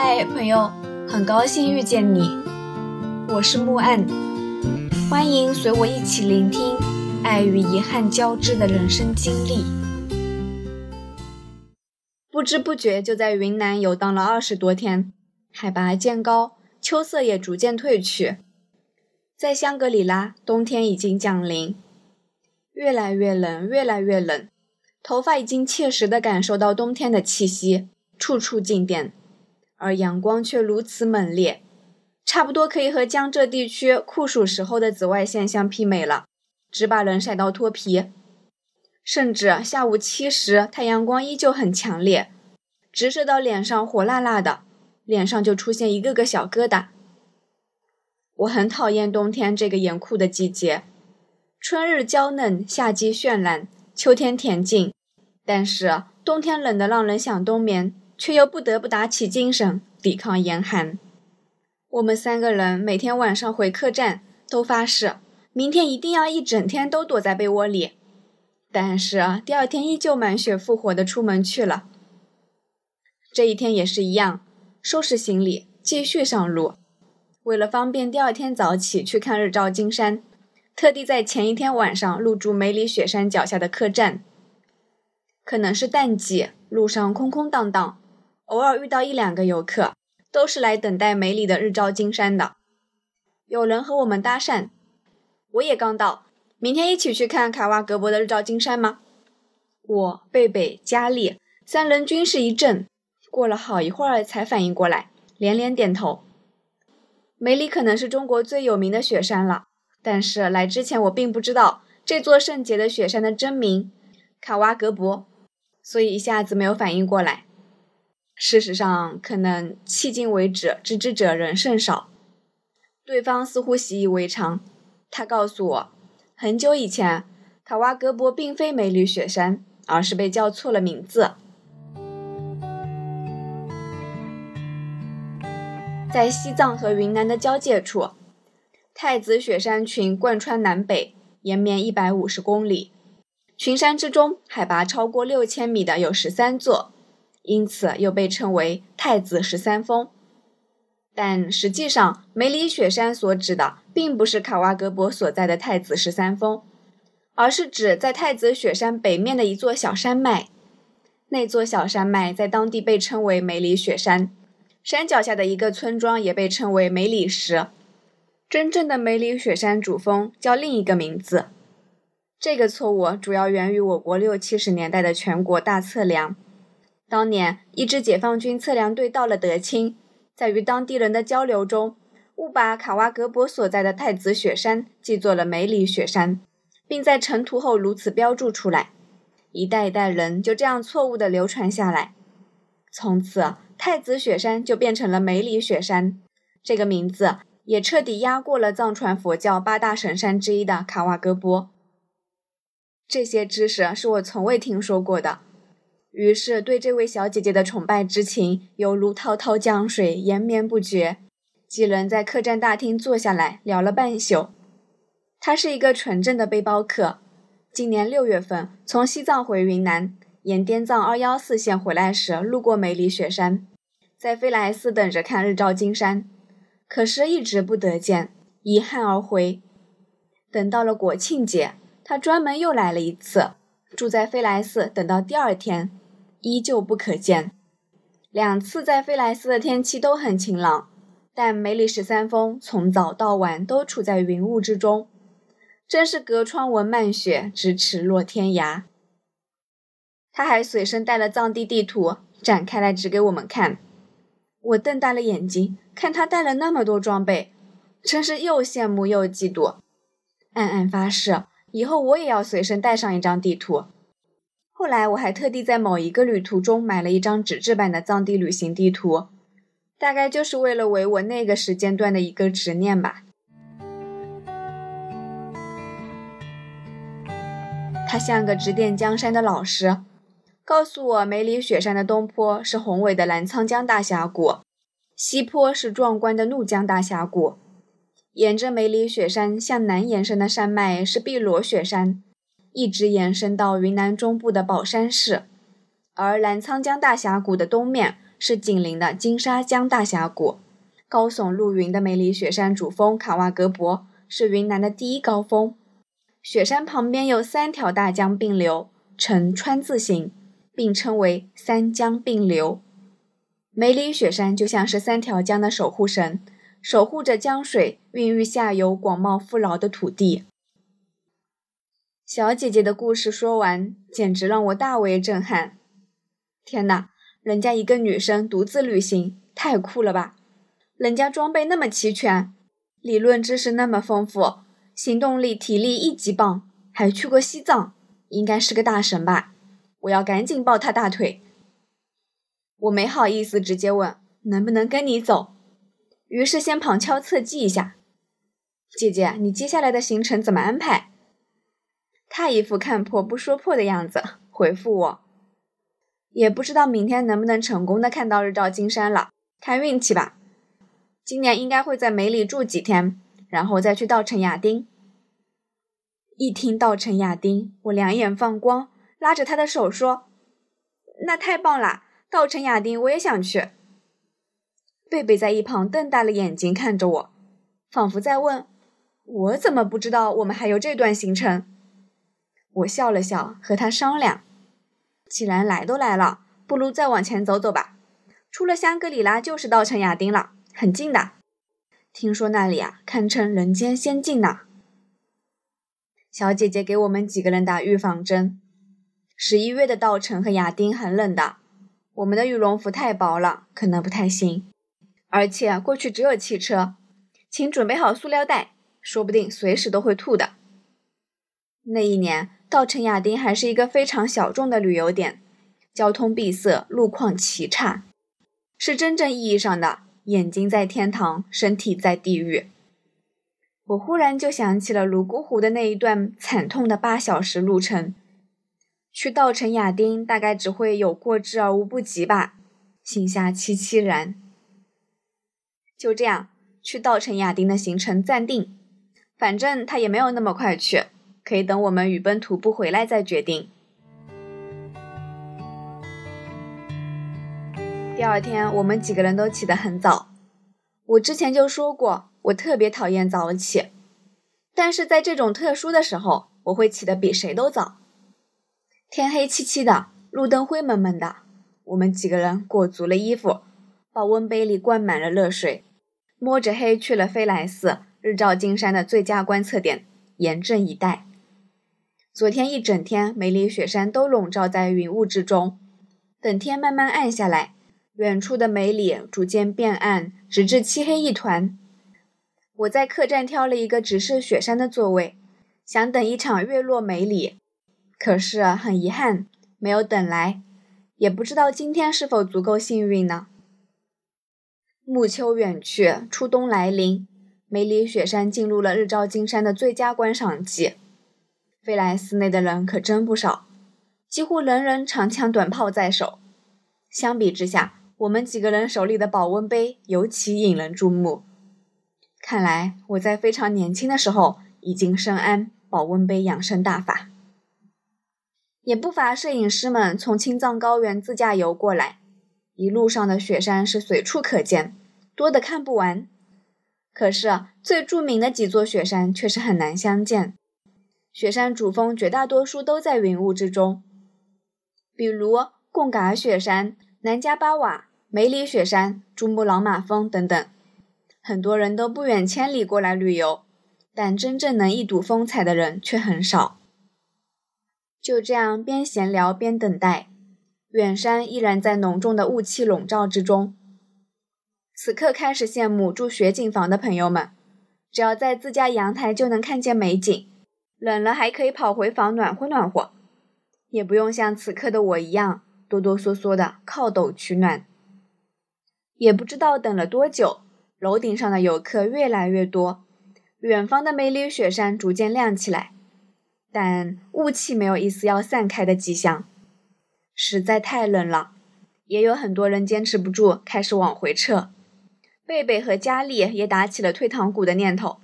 嗨，朋友，很高兴遇见你，我是木岸，欢迎随我一起聆听爱与遗憾交织的人生经历。不知不觉就在云南游荡了二十多天，海拔渐高，秋色也逐渐褪去，在香格里拉，冬天已经降临，越来越冷，越来越冷，头发已经切实地感受到冬天的气息，处处静电。而阳光却如此猛烈，差不多可以和江浙地区酷暑时候的紫外线相媲美了，只把人晒到脱皮。甚至下午七时，太阳光依旧很强烈，直射到脸上，火辣辣的，脸上就出现一个个小疙瘩。我很讨厌冬天这个严酷的季节，春日娇嫩，夏季绚烂，秋天恬静，但是冬天冷得让人想冬眠。却又不得不打起精神抵抗严寒。我们三个人每天晚上回客栈都发誓，明天一定要一整天都躲在被窝里。但是第二天依旧满血复活的出门去了。这一天也是一样，收拾行李继续上路。为了方便第二天早起去看日照金山，特地在前一天晚上入住梅里雪山脚下的客栈。可能是淡季，路上空空荡荡。偶尔遇到一两个游客，都是来等待美丽的日照金山的。有人和我们搭讪，我也刚到，明天一起去看卡瓦格博的日照金山吗？我、贝贝、佳丽三人均是一怔，过了好一会儿才反应过来，连连点头。梅里可能是中国最有名的雪山了，但是来之前我并不知道这座圣洁的雪山的真名卡瓦格博，所以一下子没有反应过来。事实上，可能迄今为止知之者人甚少。对方似乎习以为常。他告诉我，很久以前，卡瓦格博并非梅里雪山，而是被叫错了名字。在西藏和云南的交界处，太子雪山群贯穿南北，延绵一百五十公里。群山之中，海拔超过六千米的有十三座。因此又被称为太子十三峰，但实际上梅里雪山所指的并不是卡瓦格博所在的太子十三峰，而是指在太子雪山北面的一座小山脉。那座小山脉在当地被称为梅里雪山，山脚下的一个村庄也被称为梅里石。真正的梅里雪山主峰叫另一个名字。这个错误主要源于我国六七十年代的全国大测量。当年，一支解放军测量队到了德清，在与当地人的交流中，误把卡瓦格博所在的太子雪山记作了梅里雪山，并在成图后如此标注出来。一代一代人就这样错误地流传下来，从此太子雪山就变成了梅里雪山，这个名字也彻底压过了藏传佛教八大神山之一的卡瓦格博。这些知识是我从未听说过的。于是，对这位小姐姐的崇拜之情犹如滔滔江水，延绵不绝。几人在客栈大厅坐下来聊了半宿。她是一个纯正的背包客，今年六月份从西藏回云南，沿滇藏二幺四线回来时路过梅里雪山，在飞来寺等着看日照金山，可是一直不得见，遗憾而回。等到了国庆节，他专门又来了一次，住在飞来寺，等到第二天。依旧不可见。两次在飞来寺的天气都很晴朗，但梅里十三峰从早到晚都处在云雾之中，真是隔窗闻漫雪，咫尺落天涯。他还随身带了藏地地图，展开来指给我们看。我瞪大了眼睛，看他带了那么多装备，真是又羡慕又嫉妒，暗暗发誓，以后我也要随身带上一张地图。后来我还特地在某一个旅途中买了一张纸质版的藏地旅行地图，大概就是为了为我那个时间段的一个执念吧。他像个指点江山的老师，告诉我梅里雪山的东坡是宏伟的澜沧江大峡谷，西坡是壮观的怒江大峡谷，沿着梅里雪山向南延伸的山脉是碧罗雪山。一直延伸到云南中部的保山市，而澜沧江大峡谷的东面是紧邻的金沙江大峡谷。高耸入云的梅里雪山主峰卡瓦格博是云南的第一高峰。雪山旁边有三条大江并流，呈川字形，并称为三江并流。梅里雪山就像是三条江的守护神，守护着江水孕育下游广袤富饶的土地。小姐姐的故事说完，简直让我大为震撼。天哪，人家一个女生独自旅行，太酷了吧！人家装备那么齐全，理论知识那么丰富，行动力、体力一级棒，还去过西藏，应该是个大神吧？我要赶紧抱他大腿。我没好意思直接问能不能跟你走，于是先旁敲侧击一下。姐姐，你接下来的行程怎么安排？他一副看破不说破的样子，回复我：“也不知道明天能不能成功的看到日照金山了，看运气吧。今年应该会在梅里住几天，然后再去稻城亚丁。”一听稻城亚丁，我两眼放光，拉着他的手说：“那太棒啦，稻城亚丁我也想去。”贝贝在一旁瞪大了眼睛看着我，仿佛在问：“我怎么不知道我们还有这段行程？”我笑了笑，和他商量：“既然来都来了，不如再往前走走吧。出了香格里拉就是稻城亚丁了，很近的。听说那里啊，堪称人间仙境呢。”小姐姐给我们几个人打预防针。十一月的稻城和亚丁很冷的，我们的羽绒服太薄了，可能不太行。而且过去只有汽车，请准备好塑料袋，说不定随时都会吐的。那一年。稻城亚丁还是一个非常小众的旅游点，交通闭塞，路况奇差，是真正意义上的眼睛在天堂，身体在地狱。我忽然就想起了泸沽湖的那一段惨痛的八小时路程，去稻城亚丁大概只会有过之而无不及吧，心下凄凄然。就这样，去稻城亚丁的行程暂定，反正他也没有那么快去。可以等我们雨崩徒步回来再决定。第二天，我们几个人都起得很早。我之前就说过，我特别讨厌早起，但是在这种特殊的时候，我会起得比谁都早。天黑漆漆的，路灯灰蒙蒙的，我们几个人裹足了衣服，保温杯里灌满了热水，摸着黑去了飞来寺日照金山的最佳观测点，严阵以待。昨天一整天，梅里雪山都笼罩在云雾之中。等天慢慢暗下来，远处的梅里逐渐变暗，直至漆黑一团。我在客栈挑了一个直视雪山的座位，想等一场月落梅里。可是很遗憾，没有等来。也不知道今天是否足够幸运呢？暮秋远去，初冬来临，梅里雪山进入了日照金山的最佳观赏季。飞来寺内的人可真不少，几乎人人长枪短炮在手。相比之下，我们几个人手里的保温杯尤其引人注目。看来我在非常年轻的时候已经深谙保温杯养生大法。也不乏摄影师们从青藏高原自驾游过来，一路上的雪山是随处可见，多得看不完。可是最著名的几座雪山却是很难相见。雪山主峰绝大多数都在云雾之中，比如贡嘎雪山、南迦巴瓦、梅里雪山、珠穆朗玛峰等等。很多人都不远千里过来旅游，但真正能一睹风采的人却很少。就这样边闲聊边等待，远山依然在浓重的雾气笼罩之中。此刻开始羡慕住雪景房的朋友们，只要在自家阳台就能看见美景。冷了还可以跑回房暖和暖和，也不用像此刻的我一样哆哆嗦嗦的靠斗取暖。也不知道等了多久，楼顶上的游客越来越多，远方的梅里雪山逐渐亮起来，但雾气没有一丝要散开的迹象。实在太冷了，也有很多人坚持不住，开始往回撤。贝贝和佳丽也打起了退堂鼓的念头，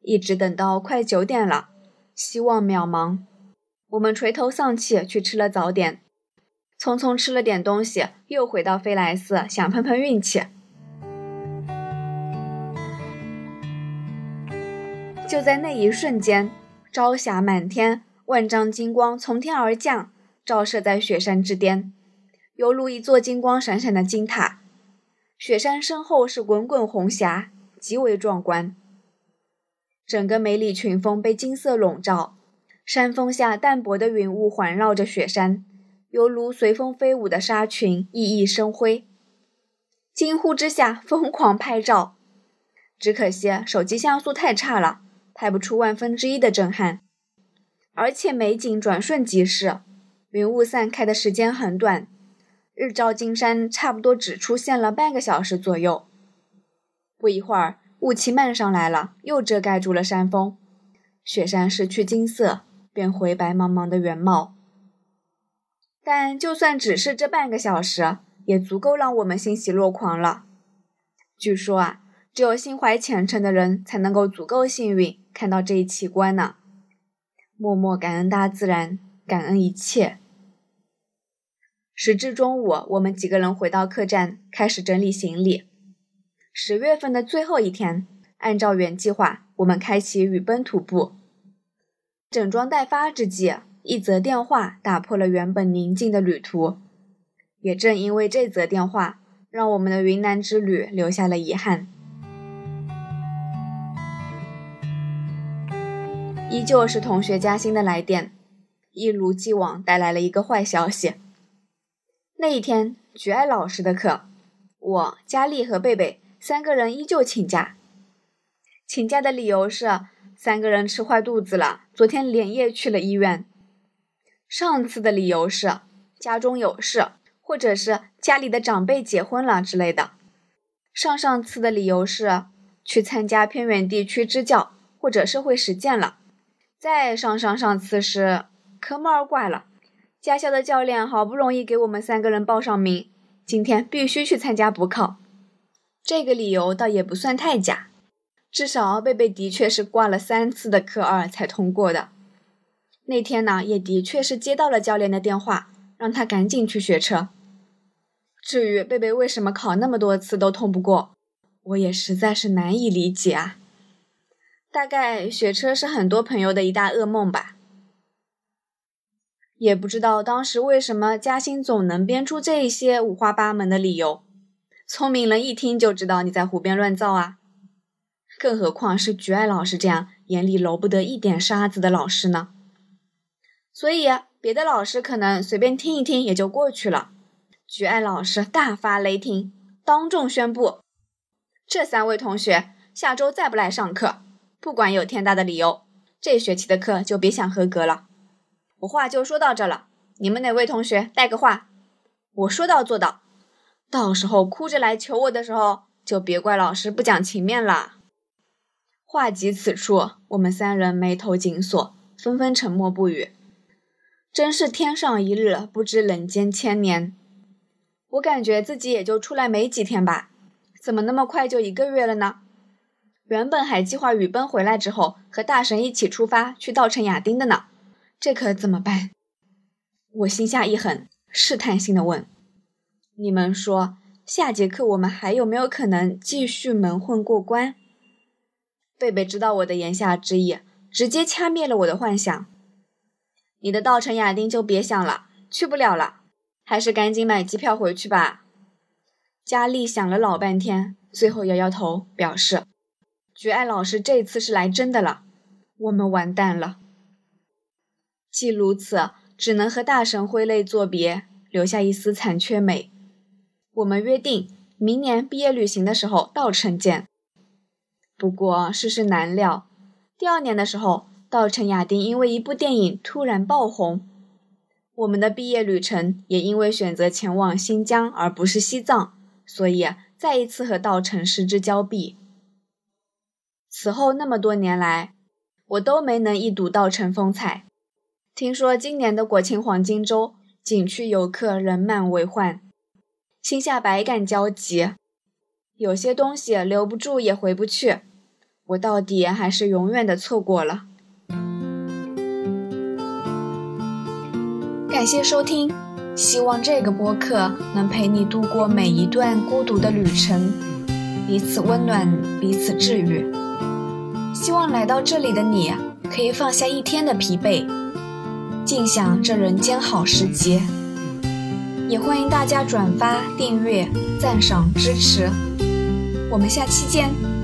一直等到快九点了。希望渺茫，我们垂头丧气去吃了早点。匆匆吃了点东西，又回到飞来寺想碰碰运气。就在那一瞬间，朝霞满天，万丈金光从天而降，照射在雪山之巅，犹如一座金光闪闪的金塔。雪山身后是滚滚红霞，极为壮观。整个梅里群峰被金色笼罩，山峰下淡薄的云雾环绕着雪山，犹如随风飞舞的纱裙，熠熠生辉。惊呼之下，疯狂拍照，只可惜手机像素太差了。拍不出万分之一的震撼，而且美景转瞬即逝，云雾散开的时间很短，日照金山差不多只出现了半个小时左右。不一会儿，雾气漫上来了，又遮盖住了山峰，雪山失去金色，变回白茫茫的原貌。但就算只是这半个小时，也足够让我们欣喜若狂了。据说啊。只有心怀虔诚的人才能够足够幸运看到这一奇观呢。默默感恩大自然，感恩一切。时至中午，我们几个人回到客栈，开始整理行李。十月份的最后一天，按照原计划，我们开启雨崩徒步。整装待发之际，一则电话打破了原本宁静的旅途。也正因为这则电话，让我们的云南之旅留下了遗憾。依旧是同学嘉欣的来电，一如既往带来了一个坏消息。那一天，菊爱老师的课，我、佳丽和贝贝三个人依旧请假。请假的理由是三个人吃坏肚子了，昨天连夜去了医院。上次的理由是家中有事，或者是家里的长辈结婚了之类的。上上次的理由是去参加偏远地区支教或者社会实践了。再上上上次是科目二挂了，驾校的教练好不容易给我们三个人报上名，今天必须去参加补考。这个理由倒也不算太假，至少贝贝的确是挂了三次的科二才通过的。那天呢，也的确是接到了教练的电话，让他赶紧去学车。至于贝贝为什么考那么多次都通不过，我也实在是难以理解啊。大概学车是很多朋友的一大噩梦吧，也不知道当时为什么嘉欣总能编出这一些五花八门的理由，聪明人一听就知道你在胡编乱造啊！更何况是菊爱老师这样眼里揉不得一点沙子的老师呢？所以别的老师可能随便听一听也就过去了，菊爱老师大发雷霆，当众宣布，这三位同学下周再不来上课。不管有天大的理由，这学期的课就别想合格了。我话就说到这了，你们哪位同学带个话？我说到做到，到时候哭着来求我的时候，就别怪老师不讲情面了。话及此处，我们三人眉头紧锁，纷纷沉默不语。真是天上一日，不知人间千年。我感觉自己也就出来没几天吧，怎么那么快就一个月了呢？原本还计划雨奔回来之后和大神一起出发去稻城亚丁的呢，这可怎么办？我心下一狠，试探性的问：“你们说下节课我们还有没有可能继续蒙混过关？”贝贝知道我的言下之意，直接掐灭了我的幻想：“你的稻城亚丁就别想了，去不了了，还是赶紧买机票回去吧。”佳丽想了老半天，最后摇摇头，表示。菊爱老师这次是来真的了，我们完蛋了。既如此，只能和大神挥泪作别，留下一丝残缺美。我们约定明年毕业旅行的时候稻城见。不过世事难料，第二年的时候，稻城亚丁因为一部电影突然爆红，我们的毕业旅程也因为选择前往新疆而不是西藏，所以再一次和稻城失之交臂。此后那么多年来，我都没能一睹稻城风采。听说今年的国庆黄金周，景区游客人满为患，心下百感交集。有些东西留不住也回不去，我到底还是永远的错过了。感谢收听，希望这个播客能陪你度过每一段孤独的旅程，彼此温暖，彼此治愈。希望来到这里的你可以放下一天的疲惫，尽享这人间好时节。也欢迎大家转发、订阅、赞赏、支持。我们下期见。